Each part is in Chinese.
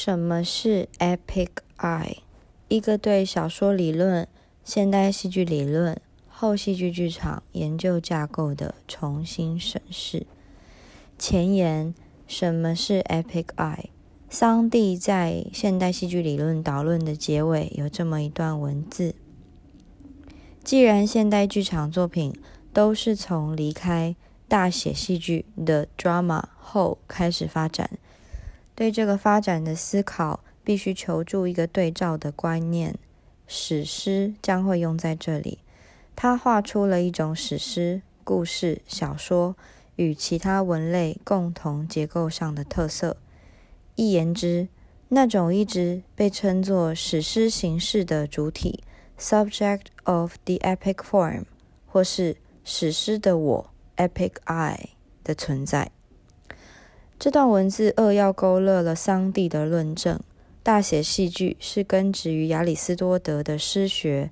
什么是 Epic Eye？一个对小说理论、现代戏剧理论、后戏剧剧场研究架构的重新审视。前言：什么是 Epic Eye？桑蒂在《现代戏剧理论导论》的结尾有这么一段文字：既然现代剧场作品都是从离开大写戏剧的 drama 后开始发展，对这个发展的思考必须求助一个对照的观念，史诗将会用在这里。他画出了一种史诗故事小说与其他文类共同结构上的特色。一言之，那种一直被称作史诗形式的主体 （subject of the epic form） 或是史诗的我 （epic I） 的存在。这段文字扼要勾勒了桑蒂的论证：大写戏剧是根植于亚里斯多德的诗学，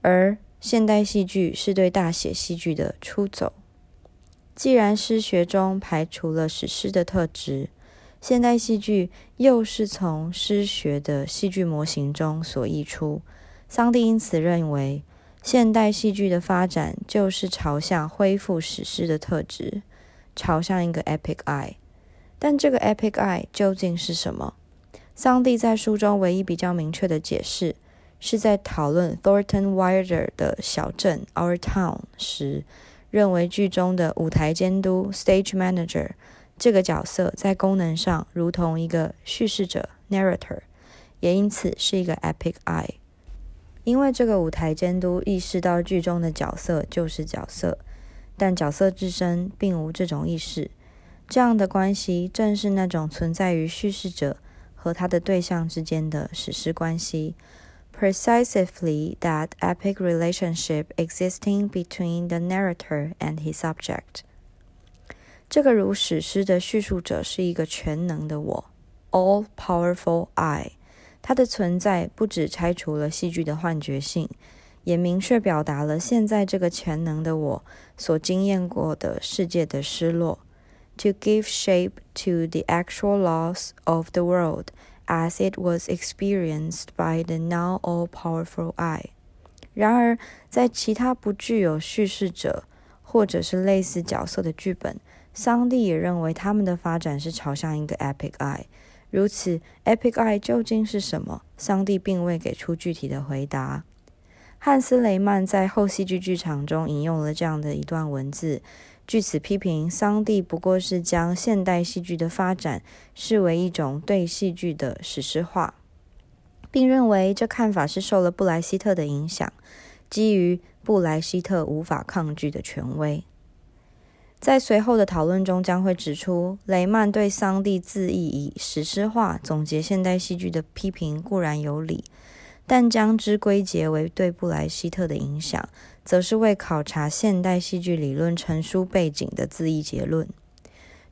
而现代戏剧是对大写戏剧的出走。既然诗学中排除了史诗的特质，现代戏剧又是从诗学的戏剧模型中所溢出，桑蒂因此认为，现代戏剧的发展就是朝向恢复史诗的特质，朝向一个 epic eye。但这个 epic eye 究竟是什么？桑蒂在书中唯一比较明确的解释，是在讨论 Thornton Wilder 的小镇 Our Town 时，认为剧中的舞台监督 stage manager。这个角色在功能上如同一个叙事者 （narrator），也因此是一个 epic eye。因为这个舞台监督意识到剧中的角色就是角色，但角色自身并无这种意识。这样的关系正是那种存在于叙事者和他的对象之间的史诗关系。Precisely that epic relationship existing between the narrator and his subject. 这个如史诗的叙述者是一个全能的我，all-powerful I。它的存在不只拆除了戏剧的幻觉性，也明确表达了现在这个全能的我所经验过的世界的失落。To give shape to the actual loss of the world as it was experienced by the now all-powerful I。然而，在其他不具有叙事者或者是类似角色的剧本。桑蒂也认为他们的发展是朝向一个 epic eye。如此，epic eye 究竟是什么？桑蒂并未给出具体的回答。汉斯·雷曼在后戏剧剧场中引用了这样的一段文字，据此批评桑蒂不过是将现代戏剧的发展视为一种对戏剧的史诗化，并认为这看法是受了布莱希特的影响，基于布莱希特无法抗拒的权威。在随后的讨论中，将会指出雷曼对桑蒂自意以史诗化总结现代戏剧的批评固然有理，但将之归结为对布莱希特的影响，则是为考察现代戏剧理论成书背景的自意结论。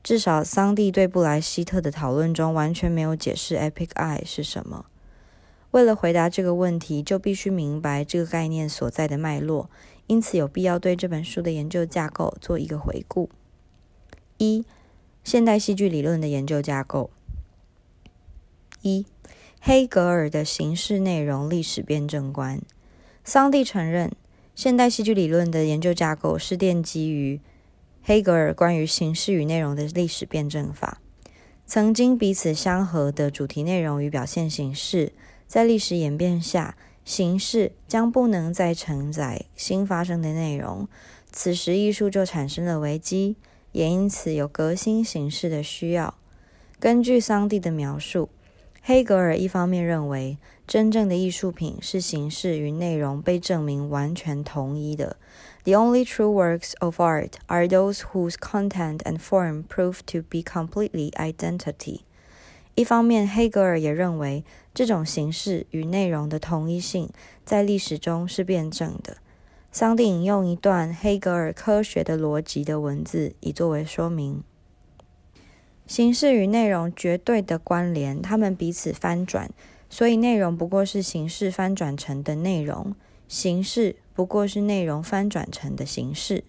至少，桑蒂对布莱希特的讨论中完全没有解释 “epic eye” 是什么。为了回答这个问题，就必须明白这个概念所在的脉络。因此，有必要对这本书的研究架构做一个回顾。一、现代戏剧理论的研究架构。一、黑格尔的形式内容历史辩证观。桑蒂承认，现代戏剧理论的研究架构是奠基于黑格尔关于形式与内容的历史辩证法。曾经彼此相合的主题内容与表现形式，在历史演变下。形式将不能再承载新发生的内容，此时艺术就产生了危机，也因此有革新形式的需要。根据桑蒂的描述，黑格尔一方面认为，真正的艺术品是形式与内容被证明完全同一的，The only true works of art are those whose content and form prove to be completely identity。一方面，黑格尔也认为这种形式与内容的同一性在历史中是辩证的。桑蒂引用一段黑格尔科学的逻辑的文字，以作为说明：形式与内容绝对的关联，它们彼此翻转，所以内容不过是形式翻转成的内容，形式不过是内容翻转成的形式。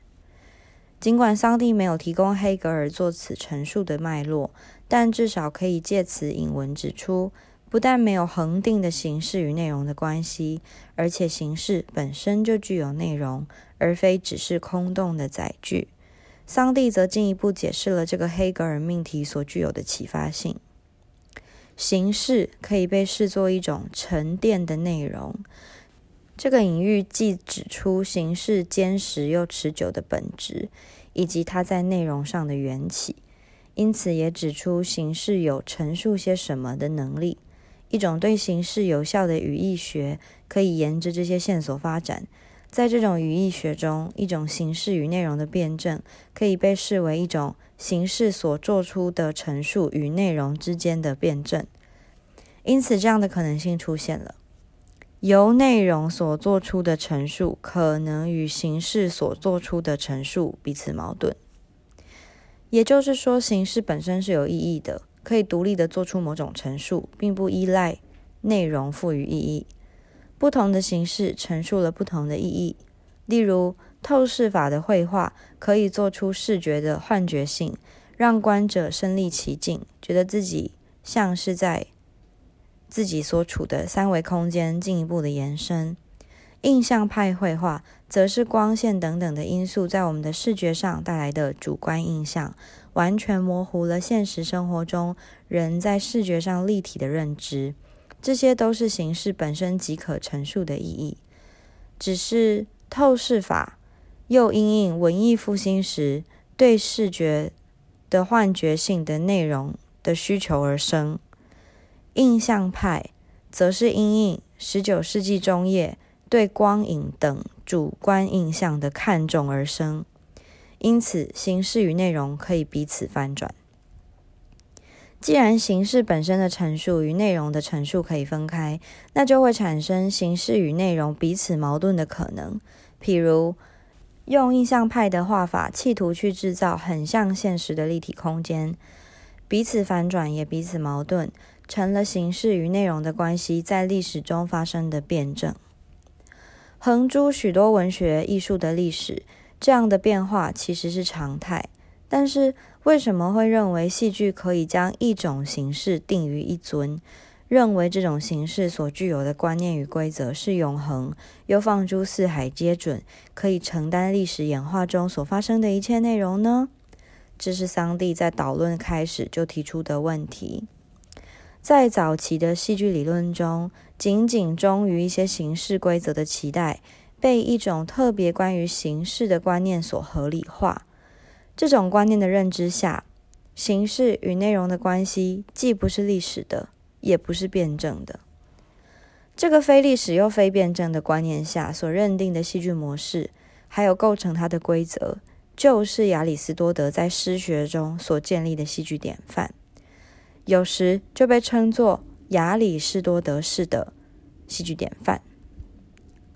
尽管桑蒂没有提供黑格尔作此陈述的脉络。但至少可以借此引文指出，不但没有恒定的形式与内容的关系，而且形式本身就具有内容，而非只是空洞的载具。桑蒂则进一步解释了这个黑格尔命题所具有的启发性：形式可以被视作一种沉淀的内容。这个隐喻既指出形式坚实又持久的本质，以及它在内容上的缘起。因此，也指出形式有陈述些什么的能力。一种对形式有效的语义学可以沿着这些线索发展。在这种语义学中，一种形式与内容的辩证可以被视为一种形式所做出的陈述与内容之间的辩证。因此，这样的可能性出现了：由内容所做出的陈述可能与形式所做出的陈述彼此矛盾。也就是说，形式本身是有意义的，可以独立的做出某种陈述，并不依赖内容赋予意义。不同的形式陈述了不同的意义。例如，透视法的绘画可以做出视觉的幻觉性，让观者身临其境，觉得自己像是在自己所处的三维空间进一步的延伸。印象派绘画则是光线等等的因素在我们的视觉上带来的主观印象，完全模糊了现实生活中人在视觉上立体的认知。这些都是形式本身即可陈述的意义，只是透视法又因应文艺复兴时对视觉的幻觉性的内容的需求而生。印象派则是因应十九世纪中叶。对光影等主观印象的看重而生，因此形式与内容可以彼此翻转。既然形式本身的陈述与内容的陈述可以分开，那就会产生形式与内容彼此矛盾的可能。譬如，用印象派的画法，企图去制造很像现实的立体空间，彼此反转也彼此矛盾，成了形式与内容的关系在历史中发生的辩证。横诸许多文学艺术的历史，这样的变化其实是常态。但是，为什么会认为戏剧可以将一种形式定于一尊？认为这种形式所具有的观念与规则是永恒，又放诸四海皆准，可以承担历史演化中所发生的一切内容呢？这是桑蒂在导论开始就提出的问题。在早期的戏剧理论中，仅仅忠于一些形式规则的期待，被一种特别关于形式的观念所合理化。这种观念的认知下，形式与内容的关系既不是历史的，也不是辩证的。这个非历史又非辩证的观念下所认定的戏剧模式，还有构成它的规则，就是亚里士多德在诗学中所建立的戏剧典范。有时就被称作亚里士多德式的戏剧典范。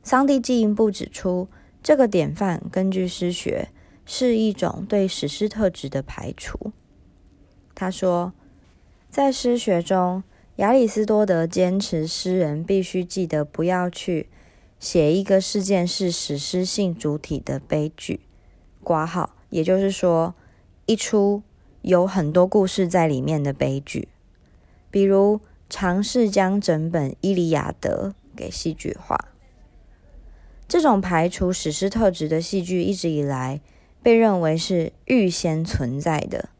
桑蒂进一步指出，这个典范根据诗学是一种对史诗特质的排除。他说，在诗学中，亚里士多德坚持诗人必须记得不要去写一个事件是史诗性主体的悲剧。挂号，也就是说，一出。有很多故事在里面的悲剧，比如尝试将整本《伊利亚德》给戏剧化。这种排除史诗特质的戏剧一直以来被认为是预先存在的、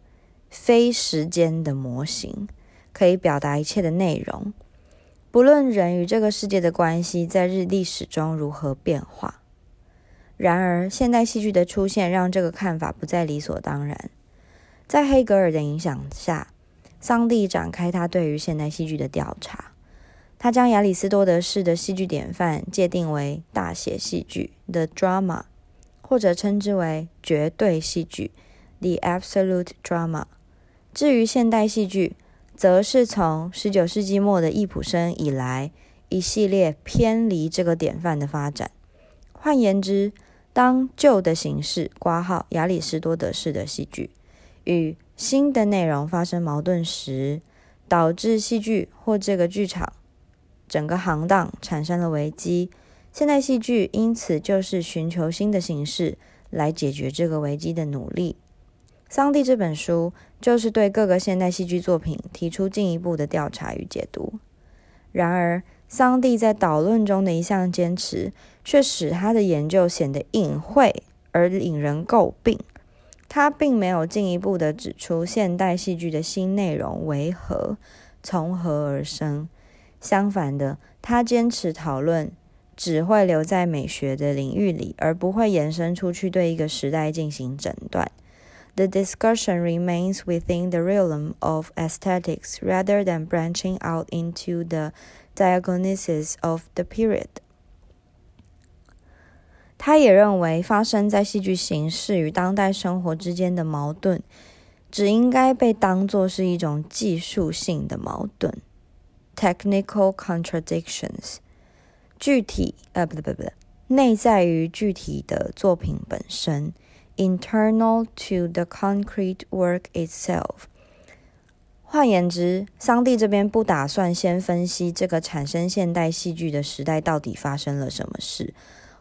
非时间的模型，可以表达一切的内容，不论人与这个世界的关系在日历史中如何变化。然而，现代戏剧的出现让这个看法不再理所当然。在黑格尔的影响下，桑蒂展开他对于现代戏剧的调查。他将亚里士多德式的戏剧典范界定为大写戏剧 （the drama），或者称之为绝对戏剧 （the absolute drama）。至于现代戏剧，则是从19世纪末的易卜生以来一系列偏离这个典范的发展。换言之，当旧的形式挂号亚里士多德式的戏剧。与新的内容发生矛盾时，导致戏剧或这个剧场整个行当产生了危机。现代戏剧因此就是寻求新的形式来解决这个危机的努力。桑蒂这本书就是对各个现代戏剧作品提出进一步的调查与解读。然而，桑蒂在导论中的一项坚持，却使他的研究显得隐晦而引人诟病。他并没有进一步的指出现代戏剧的新内容为何、从何而生。相反的，他坚持讨论只会留在美学的领域里，而不会延伸出去对一个时代进行诊断。The discussion remains within the realm of aesthetics rather than branching out into the diagnosis of the period. 他也认为，发生在戏剧形式与当代生活之间的矛盾，只应该被当作是一种技术性的矛盾 （technical contradictions）。具体，呃，不对，不对，不对，内在于具体的作品本身 （internal to the concrete work itself）。换言之，桑蒂这边不打算先分析这个产生现代戏剧的时代到底发生了什么事。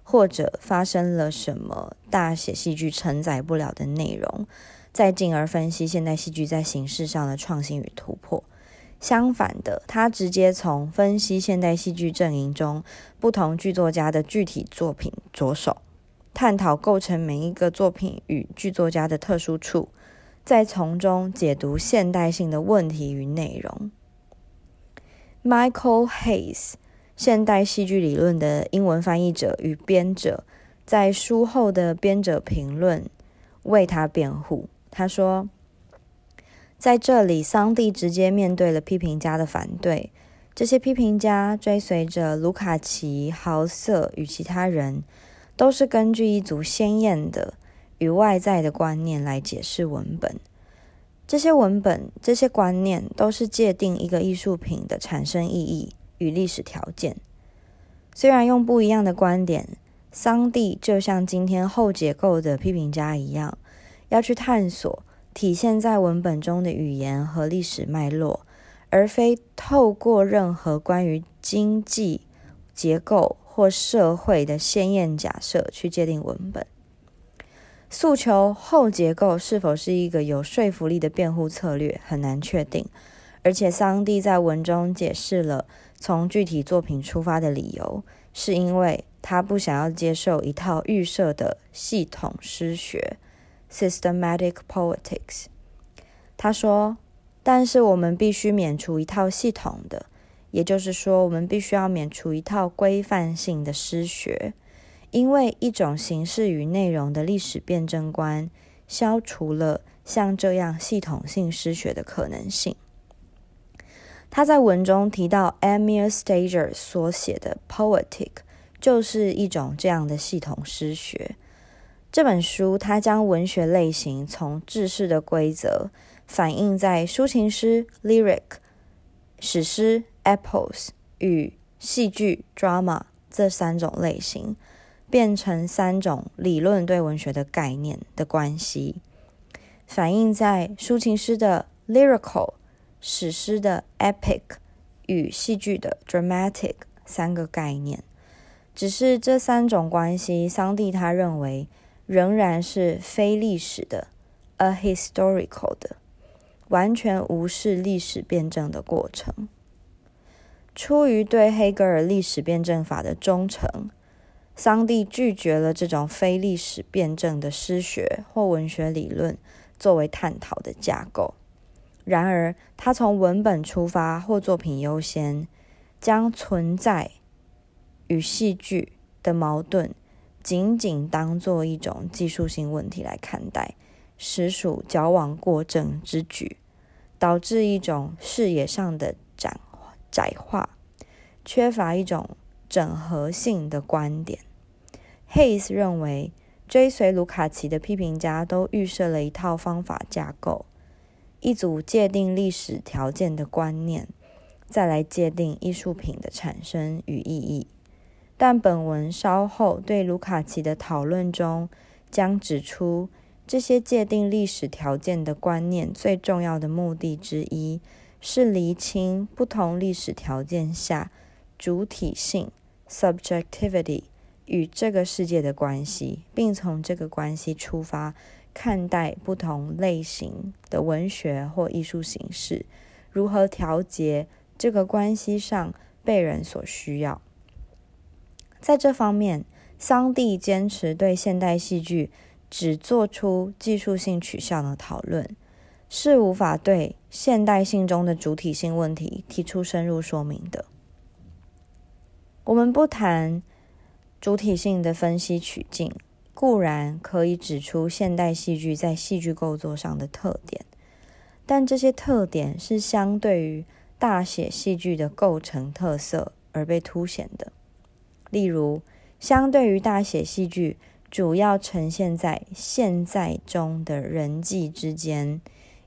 或者发生了什么大写戏剧承载不了的内容，再进而分析现代戏剧在形式上的创新与突破。相反的，他直接从分析现代戏剧阵营中不同剧作家的具体作品着手，探讨构成每一个作品与剧作家的特殊处，再从中解读现代性的问题与内容。Michael Hayes。现代戏剧理论的英文翻译者与编者在书后的编者评论为他辩护。他说：“在这里，桑蒂直接面对了批评家的反对。这些批评家追随着卢卡奇、豪瑟与其他人，都是根据一组鲜艳的与外在的观念来解释文本。这些文本、这些观念都是界定一个艺术品的产生意义。”与历史条件，虽然用不一样的观点，桑蒂就像今天后结构的批评家一样，要去探索体现在文本中的语言和历史脉络，而非透过任何关于经济结构或社会的鲜艳假设去界定文本。诉求后结构是否是一个有说服力的辩护策略，很难确定。而且，桑蒂在文中解释了。从具体作品出发的理由，是因为他不想要接受一套预设的系统诗学 （systematic poetics）。他说：“但是我们必须免除一套系统的，也就是说，我们必须要免除一套规范性的诗学，因为一种形式与内容的历史辩证观，消除了像这样系统性诗学的可能性。”他在文中提到，Emil Stager 所写的《Poetic》就是一种这样的系统诗学。这本书，他将文学类型从制式的规则反映在抒情诗 （Lyric）、史诗 （Epos） 与戏剧 （Drama） 这三种类型，变成三种理论对文学的概念的关系，反映在抒情诗的 （Lyrical）。史诗的 epic 与戏剧的 dramatic 三个概念，只是这三种关系，桑蒂他认为仍然是非历史的 a historical 的，完全无视历史辩证的过程。出于对黑格尔历史辩证法的忠诚，桑蒂拒绝了这种非历史辩证的诗学或文学理论作为探讨的架构。然而，他从文本出发或作品优先，将存在与戏剧的矛盾仅仅当做一种技术性问题来看待，实属矫枉过正之举，导致一种视野上的窄窄化，缺乏一种整合性的观点。Hayes 认为，追随卢卡奇的批评家都预设了一套方法架构。一组界定历史条件的观念，再来界定艺术品的产生与意义。但本文稍后对卢卡奇的讨论中，将指出这些界定历史条件的观念最重要的目的之一，是厘清不同历史条件下主体性 （subjectivity） 与这个世界的关系，并从这个关系出发。看待不同类型的文学或艺术形式，如何调节这个关系上被人所需要。在这方面，桑蒂坚持对现代戏剧只做出技术性取向的讨论，是无法对现代性中的主体性问题提出深入说明的。我们不谈主体性的分析取径，固然可以指出现代戏剧在戏剧构作上的特点，但这些特点是相对于大写戏剧的构成特色而被凸显的。例如，相对于大写戏剧主要呈现在现在中的人际之间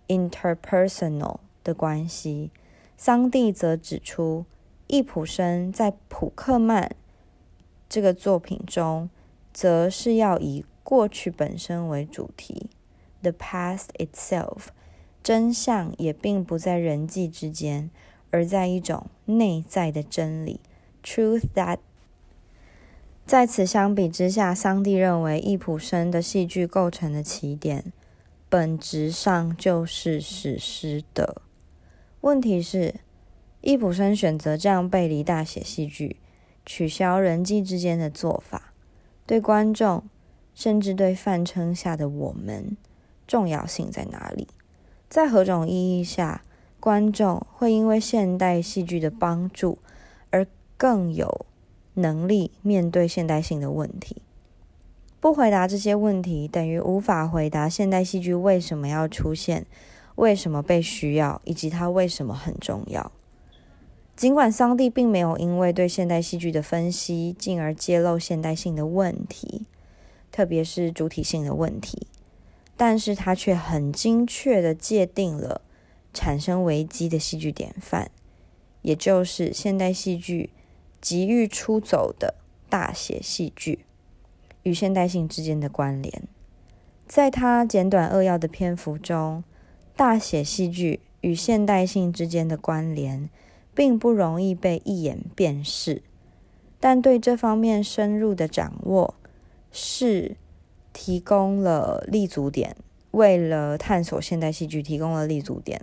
（interpersonal） 的关系，桑蒂则指出，易普生在普克曼这个作品中，则是要以过去本身为主题 （the past itself），真相也并不在人际之间，而在一种内在的真理 （truth that）。在此相比之下，桑蒂认为易普生的戏剧构成的起点，本质上就是史诗的。问题是，易普生选择这样背离大写戏剧、取消人际之间的做法，对观众，甚至对范称下的我们，重要性在哪里？在何种意义下，观众会因为现代戏剧的帮助而更有？能力面对现代性的问题，不回答这些问题，等于无法回答现代戏剧为什么要出现、为什么被需要，以及它为什么很重要。尽管桑蒂并没有因为对现代戏剧的分析，进而揭露现代性的问题，特别是主体性的问题，但是他却很精确的界定了产生危机的戏剧典范，也就是现代戏剧。急于出走的大写戏剧与现代性之间的关联，在他简短扼要的篇幅中，大写戏剧与现代性之间的关联并不容易被一眼辨识，但对这方面深入的掌握是提供了立足点，为了探索现代戏剧提供了立足点。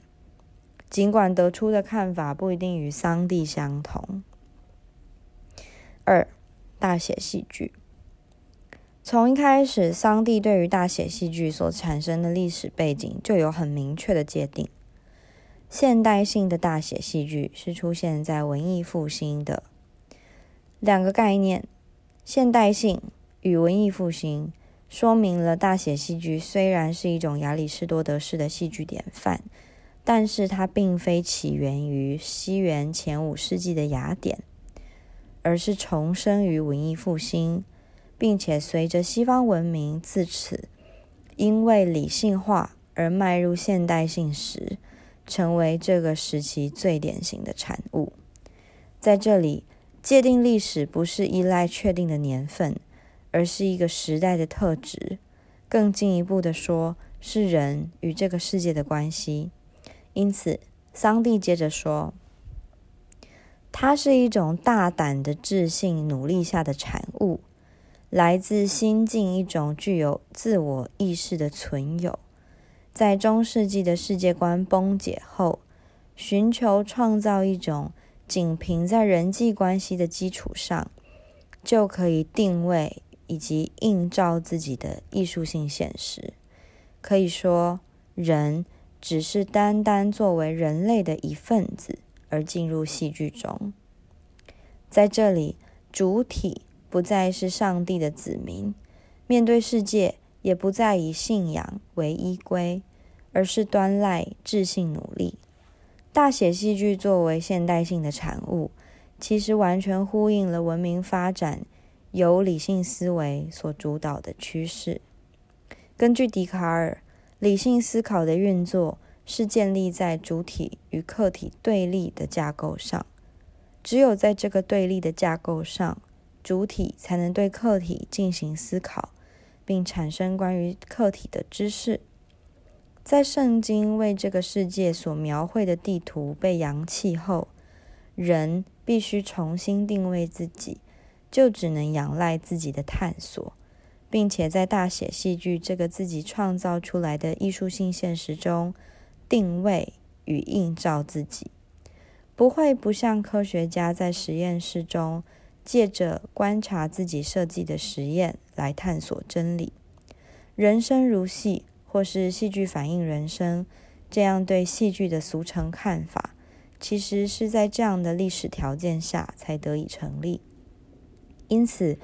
尽管得出的看法不一定与桑蒂相同。二、大写戏剧。从一开始，桑蒂对于大写戏剧所产生的历史背景就有很明确的界定。现代性的大写戏剧是出现在文艺复兴的两个概念：现代性与文艺复兴，说明了大写戏剧虽然是一种亚里士多德式的戏剧典范，但是它并非起源于西元前五世纪的雅典。而是重生于文艺复兴，并且随着西方文明自此因为理性化而迈入现代性时，成为这个时期最典型的产物。在这里，界定历史不是依赖确定的年份，而是一个时代的特质。更进一步的说，是人与这个世界的关系。因此，桑蒂接着说。它是一种大胆的自信努力下的产物，来自心境一种具有自我意识的存有，在中世纪的世界观崩解后，寻求创造一种仅凭在人际关系的基础上就可以定位以及映照自己的艺术性现实。可以说，人只是单单作为人类的一份子。而进入戏剧中，在这里，主体不再是上帝的子民，面对世界也不再以信仰为依归，而是端赖智性努力。大写戏剧作为现代性的产物，其实完全呼应了文明发展由理性思维所主导的趋势。根据笛卡尔，理性思考的运作。是建立在主体与客体对立的架构上，只有在这个对立的架构上，主体才能对客体进行思考，并产生关于客体的知识。在圣经为这个世界所描绘的地图被扬弃后，人必须重新定位自己，就只能仰赖自己的探索，并且在大写戏剧这个自己创造出来的艺术性现实中定位与映照自己，不会不像科学家在实验室中借着观察自己设计的实验来探索真理。人生如戏，或是戏剧反映人生，这样对戏剧的俗成看法，其实是在这样的历史条件下才得以成立。因此。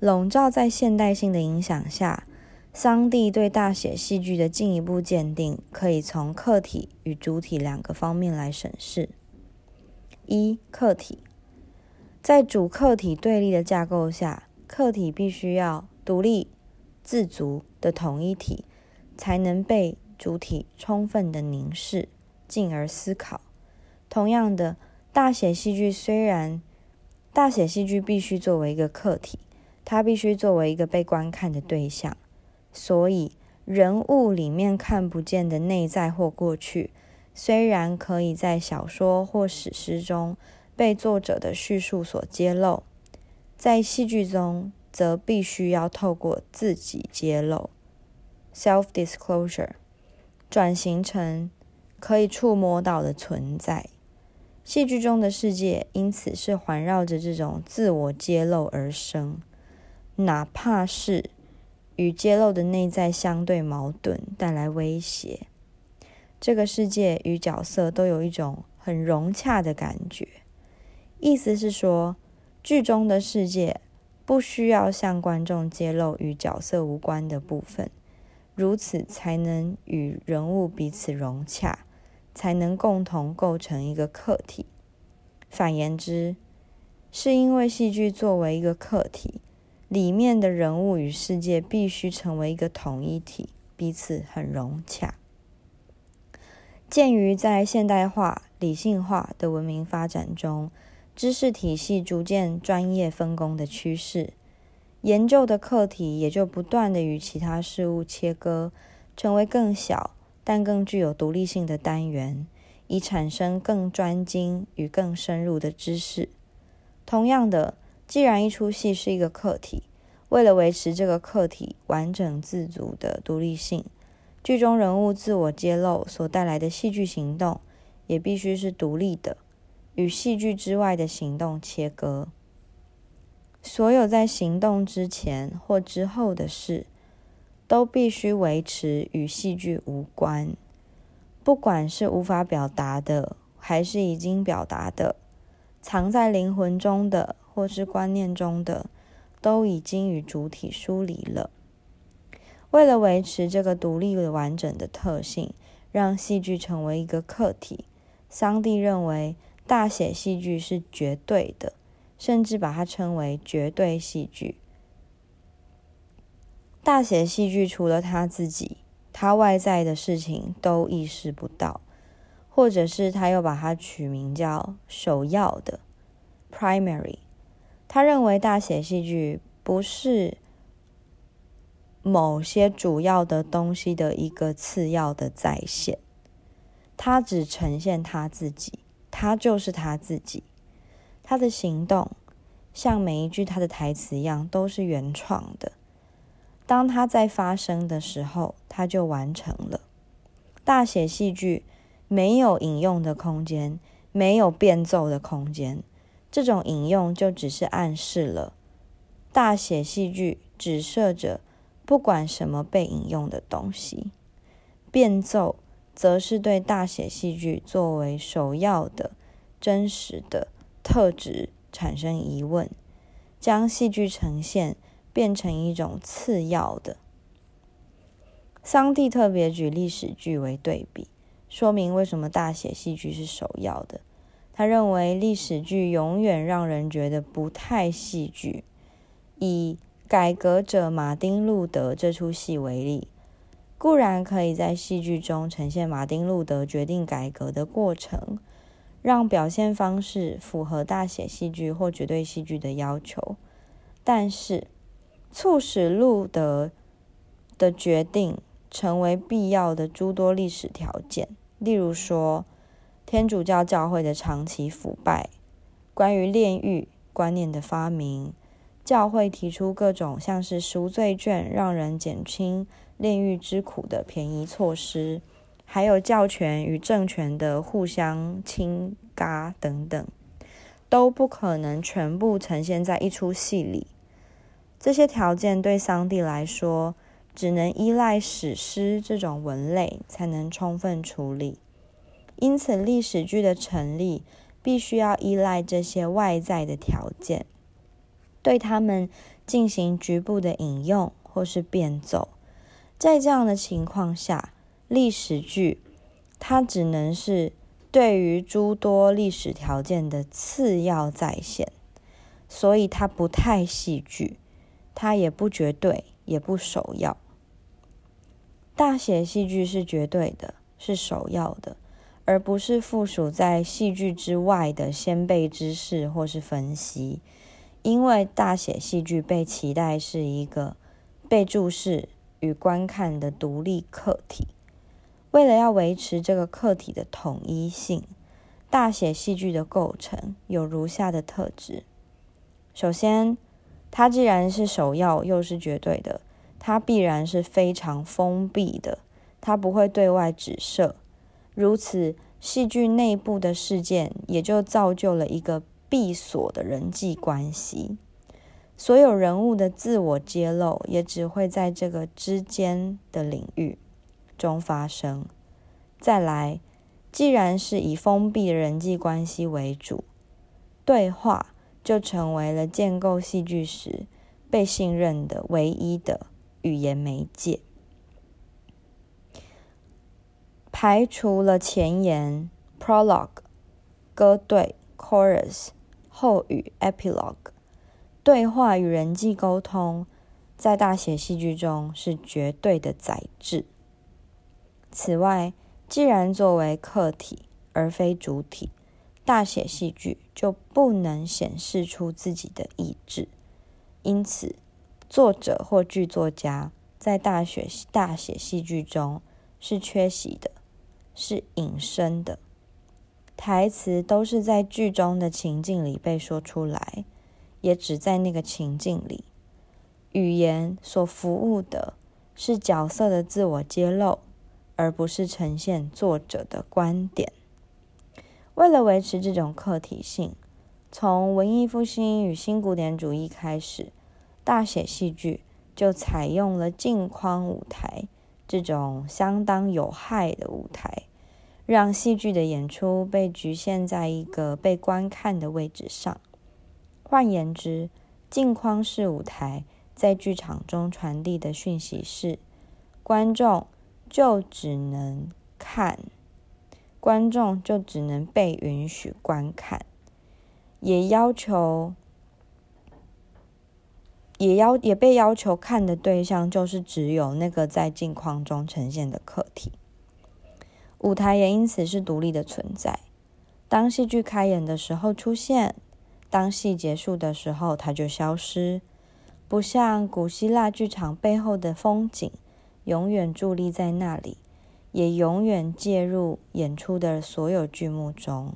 笼罩在现代性的影响下，桑蒂对大写戏剧的进一步鉴定，可以从客体与主体两个方面来审视。一、客体在主客体对立的架构下，客体必须要独立、自足的统一体，才能被主体充分的凝视，进而思考。同样的，大写戏剧虽然大写戏剧必须作为一个客体。它必须作为一个被观看的对象，所以人物里面看不见的内在或过去，虽然可以在小说或史诗中被作者的叙述所揭露，在戏剧中则必须要透过自己揭露 （self-disclosure） 转型成可以触摸到的存在。戏剧中的世界因此是环绕着这种自我揭露而生。哪怕是与揭露的内在相对矛盾，带来威胁，这个世界与角色都有一种很融洽的感觉。意思是说，剧中的世界不需要向观众揭露与角色无关的部分，如此才能与人物彼此融洽，才能共同构成一个客体。反言之，是因为戏剧作为一个客体。里面的人物与世界必须成为一个统一体，彼此很融洽。鉴于在现代化、理性化的文明发展中，知识体系逐渐专业分工的趋势，研究的课题也就不断的与其他事物切割，成为更小但更具有独立性的单元，以产生更专精与更深入的知识。同样的。既然一出戏是一个客体，为了维持这个客体完整自主的独立性，剧中人物自我揭露所带来的戏剧行动也必须是独立的，与戏剧之外的行动切割。所有在行动之前或之后的事，都必须维持与戏剧无关，不管是无法表达的，还是已经表达的，藏在灵魂中的。或是观念中的，都已经与主体疏离了。为了维持这个独立完整的特性，让戏剧成为一个客体，桑蒂认为大写戏剧是绝对的，甚至把它称为绝对戏剧。大写戏剧除了他自己，他外在的事情都意识不到，或者是他又把它取名叫首要的 （primary）。他认为大写戏剧不是某些主要的东西的一个次要的再现，他只呈现他自己，他就是他自己，他的行动像每一句他的台词一样都是原创的。当他在发生的时候，他就完成了。大写戏剧没有引用的空间，没有变奏的空间。这种引用就只是暗示了大写戏剧指涉着不管什么被引用的东西，变奏则是对大写戏剧作为首要的真实的特质产生疑问，将戏剧呈现变成一种次要的。桑蒂特别举历史剧为对比，说明为什么大写戏剧是首要的。他认为历史剧永远让人觉得不太戏剧。以改革者马丁·路德这出戏为例，固然可以在戏剧中呈现马丁·路德决定改革的过程，让表现方式符合大写戏剧或绝对戏剧的要求，但是促使路德的决定成为必要的诸多历史条件，例如说。天主教教会的长期腐败，关于炼狱观念的发明，教会提出各种像是赎罪券，让人减轻炼狱之苦的便宜措施，还有教权与政权的互相倾轧等等，都不可能全部呈现在一出戏里。这些条件对上帝来说，只能依赖史诗这种文类才能充分处理。因此，历史剧的成立必须要依赖这些外在的条件。对他们进行局部的引用或是变奏，在这样的情况下，历史剧它只能是对于诸多历史条件的次要再现，所以它不太戏剧，它也不绝对，也不首要。大写戏剧是绝对的，是首要的，而不是附属在戏剧之外的先辈知识或是分析。因为大写戏剧被期待是一个被注视与观看的独立客体，为了要维持这个客体的统一性，大写戏剧的构成有如下的特质：首先，它既然是首要又是绝对的，它必然是非常封闭的，它不会对外指涉。如此，戏剧内部的事件也就造就了一个。闭锁的人际关系，所有人物的自我揭露也只会在这个之间的领域中发生。再来，既然是以封闭人际关系为主，对话就成为了建构戏剧时被信任的唯一的语言媒介。排除了前言 （prologue）、歌队 （chorus）。后语 （epilogue） 对话与人际沟通，在大写戏剧中是绝对的载质。此外，既然作为客体而非主体，大写戏剧就不能显示出自己的意志。因此，作者或剧作家在大写大写戏剧中是缺席的，是隐身的。台词都是在剧中的情境里被说出来，也只在那个情境里。语言所服务的是角色的自我揭露，而不是呈现作者的观点。为了维持这种客体性，从文艺复兴与新古典主义开始，大写戏剧就采用了镜框舞台这种相当有害的舞台。让戏剧的演出被局限在一个被观看的位置上。换言之，镜框式舞台在剧场中传递的讯息是：观众就只能看，观众就只能被允许观看，也要求，也要也被要求看的对象就是只有那个在镜框中呈现的客体。舞台也因此是独立的存在。当戏剧开演的时候出现，当戏结束的时候，它就消失。不像古希腊剧场背后的风景，永远伫立在那里，也永远介入演出的所有剧目中，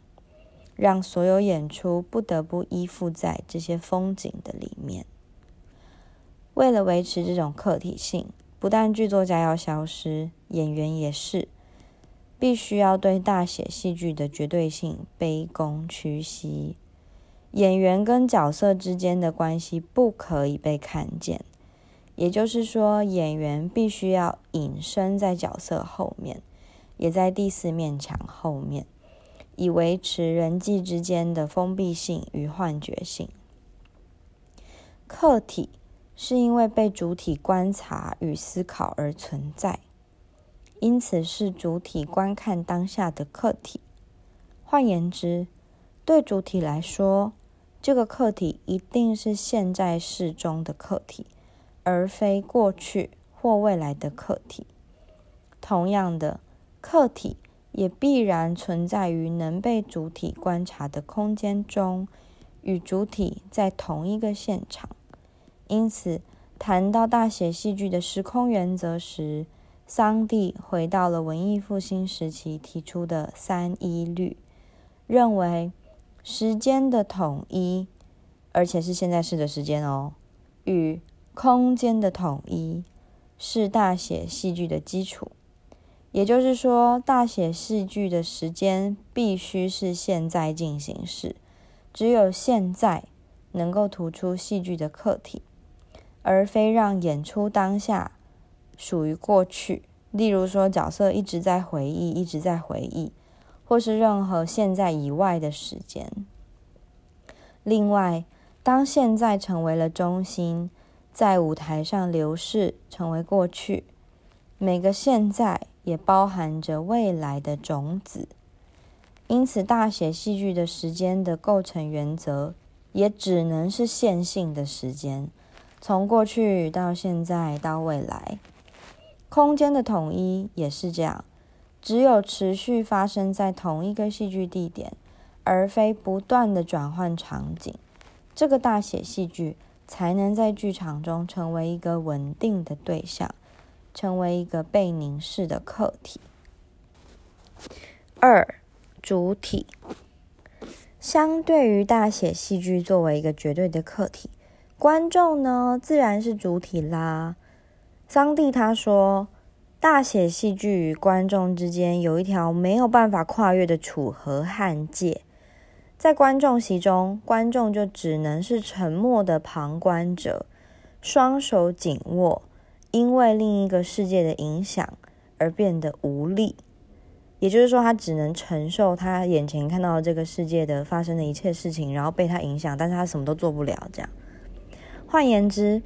让所有演出不得不依附在这些风景的里面。为了维持这种客体性，不但剧作家要消失，演员也是。必须要对大写戏剧的绝对性卑躬屈膝，演员跟角色之间的关系不可以被看见，也就是说，演员必须要隐身在角色后面，也在第四面墙后面，以维持人际之间的封闭性与幻觉性。客体是因为被主体观察与思考而存在。因此，是主体观看当下的客体。换言之，对主体来说，这个客体一定是现在式中的客体，而非过去或未来的客体。同样的，客体也必然存在于能被主体观察的空间中，与主体在同一个现场。因此，谈到大写戏剧的时空原则时，桑蒂回到了文艺复兴时期提出的三一律，认为时间的统一，而且是现在式的时间哦，与空间的统一是大写戏剧的基础。也就是说，大写戏剧的时间必须是现在进行时，只有现在能够突出戏剧的客体，而非让演出当下属于过去。例如说，角色一直在回忆，一直在回忆，或是任何现在以外的时间。另外，当现在成为了中心，在舞台上流逝，成为过去，每个现在。也包含着未来的种子，因此大写戏剧的时间的构成原则也只能是线性的时间，从过去到现在到未来。空间的统一也是这样，只有持续发生在同一个戏剧地点，而非不断的转换场景，这个大写戏剧才能在剧场中成为一个稳定的对象。成为一个被凝视的客体。二，主体。相对于大写戏剧作为一个绝对的客体，观众呢自然是主体啦。桑蒂他说，大写戏剧与观众之间有一条没有办法跨越的楚河汉界，在观众席中，观众就只能是沉默的旁观者，双手紧握。因为另一个世界的影响而变得无力，也就是说，他只能承受他眼前看到这个世界的发生的一切事情，然后被他影响，但是他什么都做不了。这样，换言之，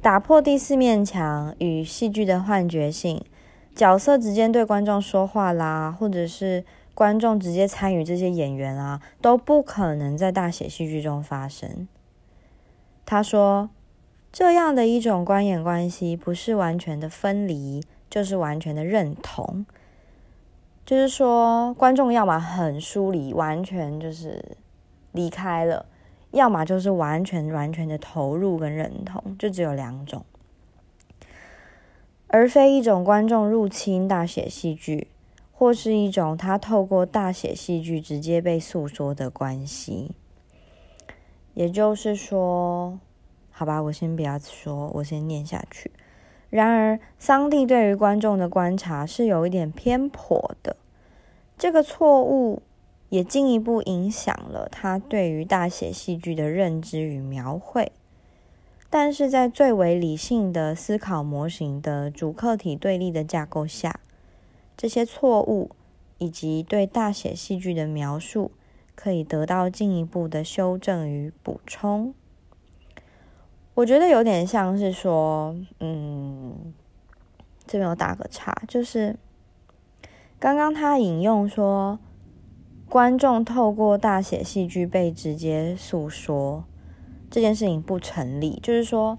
打破第四面墙与戏剧的幻觉性，角色之间对观众说话啦，或者是观众直接参与这些演员啊，都不可能在大写戏剧中发生。他说。这样的一种观演关系，不是完全的分离，就是完全的认同。就是说，观众要么很疏离，完全就是离开了；要么就是完全完全的投入跟认同，就只有两种，而非一种观众入侵大写戏剧，或是一种他透过大写戏剧直接被诉说的关系。也就是说。好吧，我先不要说，我先念下去。然而，桑蒂对于观众的观察是有一点偏颇的，这个错误也进一步影响了他对于大写戏剧的认知与描绘。但是在最为理性的思考模型的主客体对立的架构下，这些错误以及对大写戏剧的描述可以得到进一步的修正与补充。我觉得有点像是说，嗯，这边我打个叉，就是刚刚他引用说，观众透过大写戏剧被直接诉说这件事情不成立，就是说，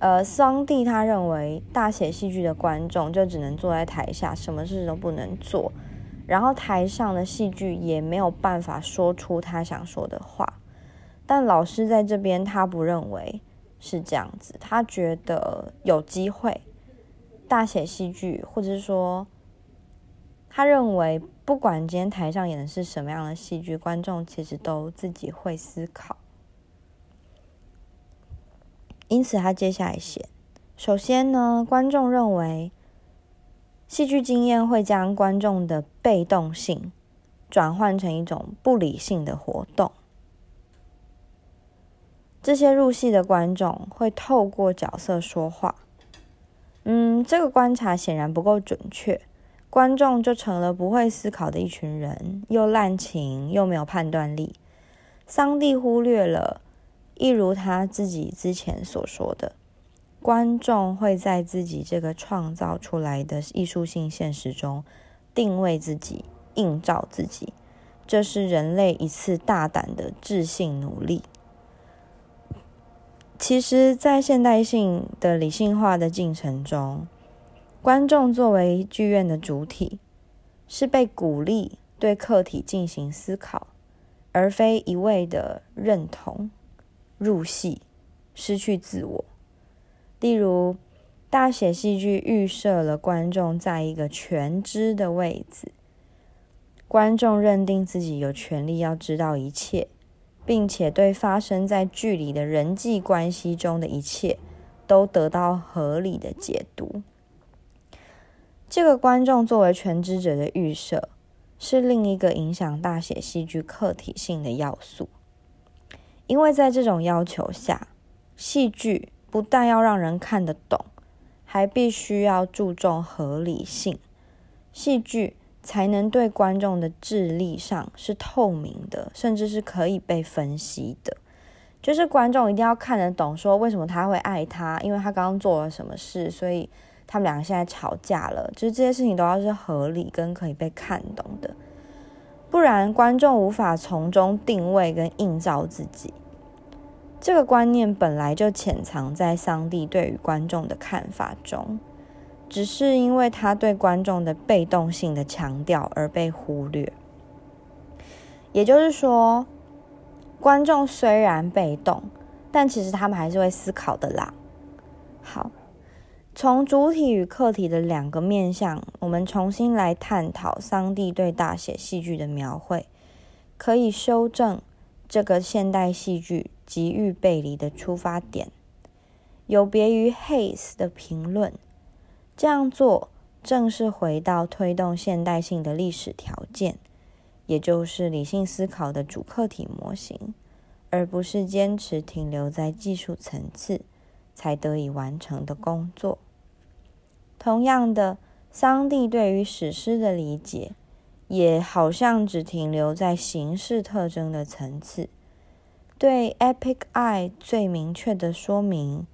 呃，桑蒂他认为大写戏剧的观众就只能坐在台下，什么事都不能做，然后台上的戏剧也没有办法说出他想说的话。但老师在这边，他不认为是这样子，他觉得有机会大写戏剧，或者是说，他认为不管今天台上演的是什么样的戏剧，观众其实都自己会思考。因此，他接下来写：首先呢，观众认为戏剧经验会将观众的被动性转换成一种不理性的活动。这些入戏的观众会透过角色说话，嗯，这个观察显然不够准确，观众就成了不会思考的一群人，又滥情又没有判断力。桑蒂忽略了，一如他自己之前所说的，观众会在自己这个创造出来的艺术性现实中定位自己、映照自己，这是人类一次大胆的智性努力。其实，在现代性的理性化的进程中，观众作为剧院的主体，是被鼓励对客体进行思考，而非一味的认同、入戏、失去自我。例如，大写戏剧预设了观众在一个全知的位置，观众认定自己有权利要知道一切，并且对发生在剧里的人际关系中的一切都得到合理的解读。这个观众作为全知者的预设，是另一个影响大写戏剧客体性的要素。因为在这种要求下，戏剧不但要让人看得懂，还必须要注重合理性。戏剧。才能对观众的智力上是透明的，甚至是可以被分析的。就是观众一定要看得懂，说为什么他会爱他，因为他刚刚做了什么事，所以他们两个现在吵架了。就是这些事情都要是合理跟可以被看懂的，不然观众无法从中定位跟映照自己。这个观念本来就潜藏在上帝对于观众的看法中。只是因为他对观众的被动性的强调而被忽略，也就是说，观众虽然被动，但其实他们还是会思考的啦。好，从主体与客体的两个面向，我们重新来探讨桑蒂对大写戏剧的描绘，可以修正这个现代戏剧急于背离的出发点，有别于 Hayes 的评论。这样做正是回到推动现代性的历史条件，也就是理性思考的主客体模型，而不是坚持停留在技术层次才得以完成的工作。同样的，桑蒂对于史诗的理解，也好像只停留在形式特征的层次。对 Epic Eye 最明确的说明，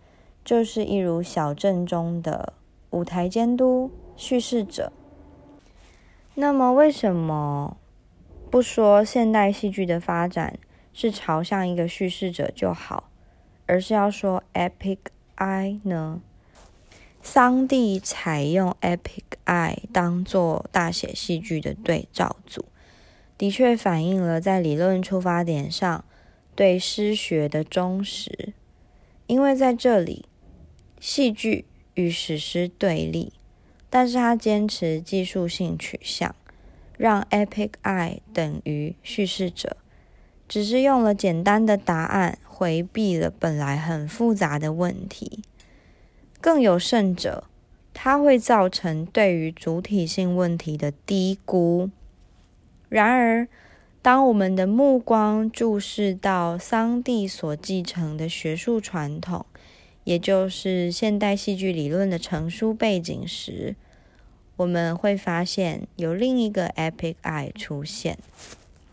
就是一如小镇中的。舞台监督、叙事者。那么，为什么不说现代戏剧的发展是朝向一个叙事者就好，而是要说 epic eye 呢？桑蒂采用 epic eye 当做大写戏剧的对照组，的确反映了在理论出发点上对诗学的忠实，因为在这里，戏剧。与史诗对立，但是他坚持技术性取向，让 Epic Eye 等于叙事者，只是用了简单的答案回避了本来很复杂的问题。更有甚者，它会造成对于主体性问题的低估。然而，当我们的目光注视到桑蒂所继承的学术传统，也就是现代戏剧理论的成书背景时，我们会发现有另一个 epic eye 出现。